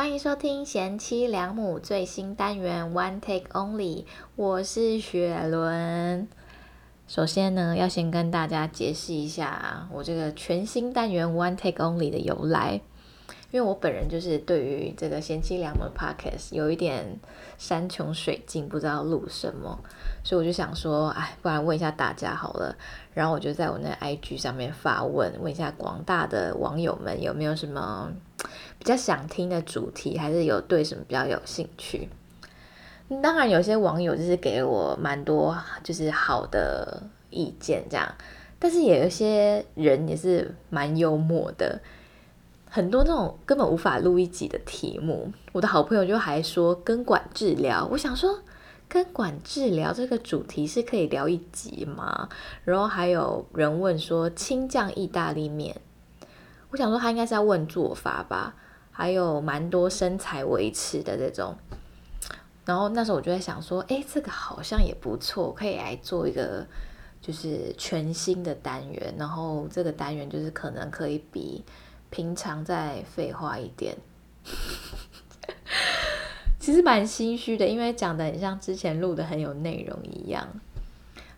欢迎收听贤妻良母最新单元 One Take Only，我是雪伦。首先呢，要先跟大家解释一下我这个全新单元 One Take Only 的由来。因为我本人就是对于这个贤妻良母 podcast 有一点山穷水尽，不知道录什么，所以我就想说，哎，不然问一下大家好了。然后我就在我那 IG 上面发问，问一下广大的网友们有没有什么比较想听的主题，还是有对什么比较有兴趣。当然，有些网友就是给我蛮多就是好的意见，这样，但是也有些人也是蛮幽默的。很多那种根本无法录一集的题目，我的好朋友就还说根管治疗。我想说，根管治疗这个主题是可以聊一集吗？然后还有人问说青酱意大利面，我想说他应该是要问做法吧。还有蛮多身材维持的这种，然后那时候我就在想说，哎，这个好像也不错，可以来做一个就是全新的单元。然后这个单元就是可能可以比。平常再废话一点，其实蛮心虚的，因为讲的很像之前录的很有内容一样。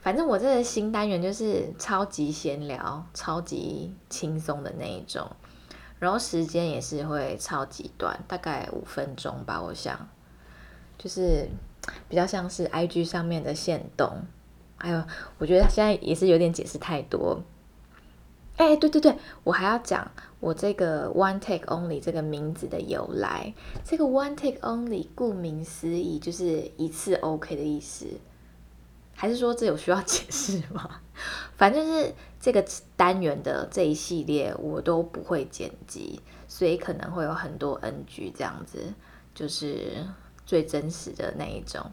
反正我这个新单元就是超级闲聊、超级轻松的那一种，然后时间也是会超级短，大概五分钟吧。我想，就是比较像是 IG 上面的线动。还有，我觉得现在也是有点解释太多。哎，对对对，我还要讲我这个 One Take Only 这个名字的由来。这个 One Take Only 顾名思义就是一次 OK 的意思，还是说这有需要解释吗？反正是这个单元的这一系列我都不会剪辑，所以可能会有很多 NG 这样子，就是最真实的那一种。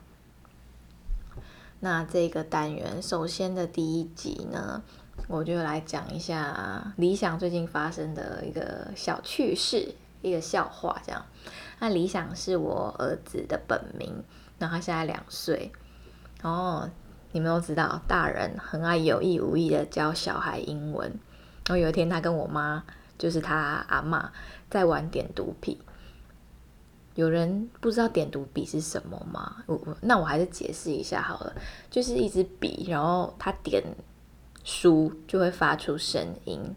那这个单元首先的第一集呢？我就来讲一下理想最近发生的一个小趣事，一个笑话这样。那理想是我儿子的本名，然后他现在两岁。哦，你们都知道，大人很爱有意无意的教小孩英文。然后有一天，他跟我妈，就是他阿妈，在玩点读笔。有人不知道点读笔是什么吗？我那我还是解释一下好了，就是一支笔，然后他点。书就会发出声音，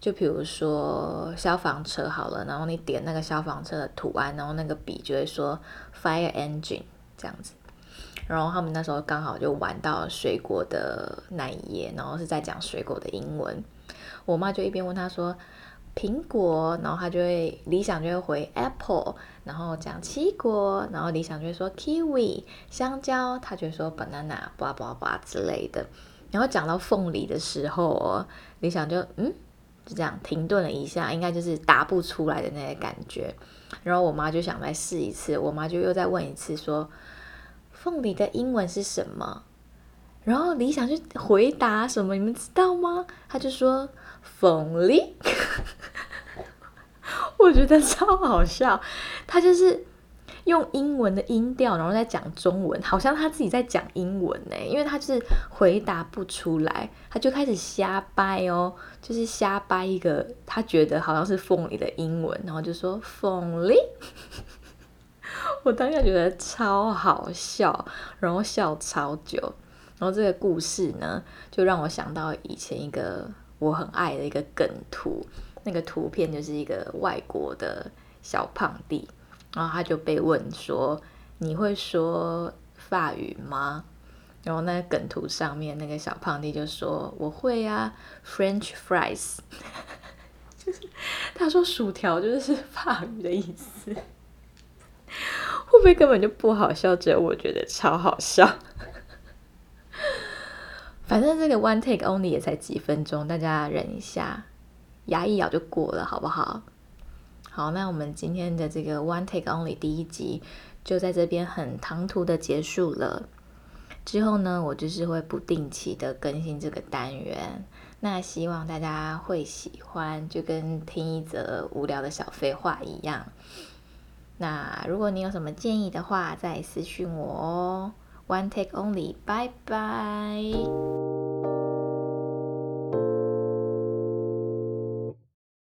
就比如说消防车好了，然后你点那个消防车的图案，然后那个笔就会说 fire engine 这样子。然后他们那时候刚好就玩到水果的那一页，然后是在讲水果的英文。我妈就一边问他说苹果，然后他就会理想就会回 apple，然后讲奇异果，然后理想就会说 kiwi 香蕉，他就会说 banana 叭叭叭之类的。然后讲到凤梨的时候，哦李想就嗯，就这样停顿了一下，应该就是答不出来的那个感觉。然后我妈就想再试一次，我妈就又再问一次，说凤梨的英文是什么？然后李想就回答什么，你们知道吗？他就说凤梨，我觉得超好笑，他就是。用英文的音调，然后再讲中文，好像他自己在讲英文呢，因为他就是回答不出来，他就开始瞎掰哦，就是瞎掰一个他觉得好像是凤梨的英文，然后就说凤梨，我当下觉得超好笑，然后笑超久，然后这个故事呢，就让我想到以前一个我很爱的一个梗图，那个图片就是一个外国的小胖弟。然后他就被问说：“你会说法语吗？”然后那梗图上面那个小胖弟就说：“我会啊，French fries。”就是他说薯条就是法语的意思，会不会根本就不好笑？只有我觉得超好笑。反正这个 one take only 也才几分钟，大家忍一下，牙一咬就过了，好不好？好，那我们今天的这个 One Take Only 第一集就在这边很唐突的结束了。之后呢，我就是会不定期的更新这个单元，那希望大家会喜欢，就跟听一则无聊的小废话一样。那如果你有什么建议的话，再私讯我哦。One Take Only，拜拜。